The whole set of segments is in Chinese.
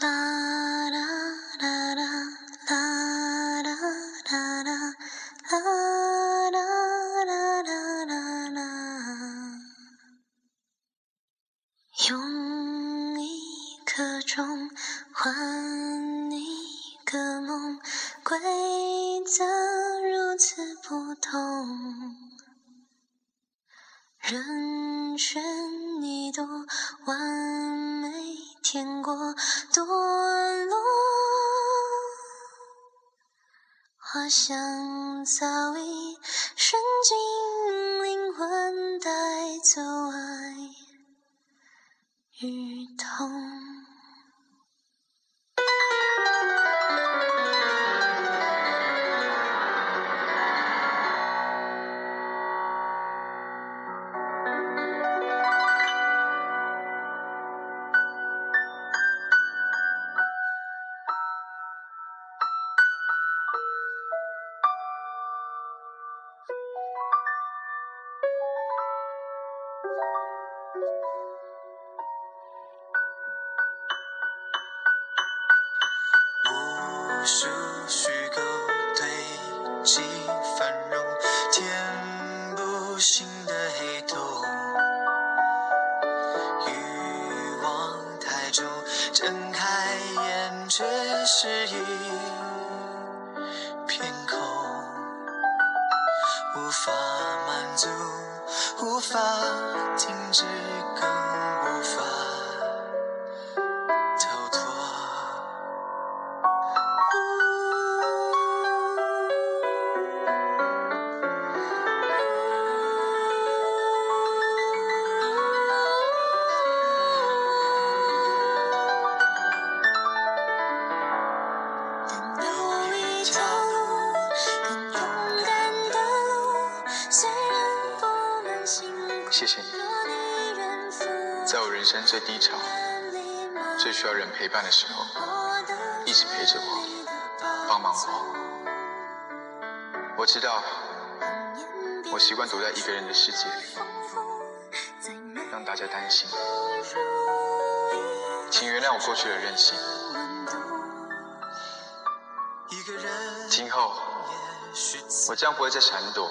啦啦啦啦啦啦啦啦啦啦啦啦啦，用一颗钟换一个梦，规则如此不同，人生一朵完美天过堕落，花香早已渗进无数虚构堆积繁荣，填不新的黑洞。欲望太重，睁开眼却是一无法满足，无法停止，更无法逃脱。但有一条谢谢你，在我人生最低潮、最需要人陪伴的时候，一直陪着我，帮忙我。我知道，我习惯躲在一个人的世界里，让大家担心。请原谅我过去的任性，今后我将不会再闪躲，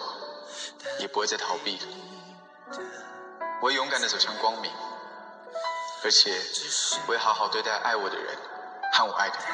也不会再逃避了。我勇敢地走向光明，而且我会好好对待爱我的人和我爱的人。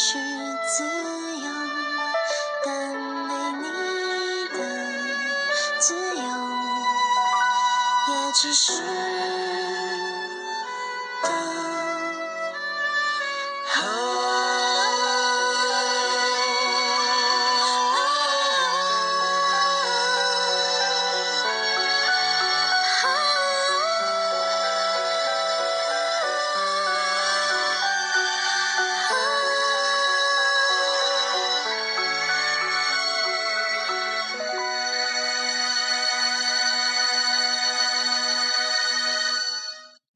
是自由，但没你的自由，也只是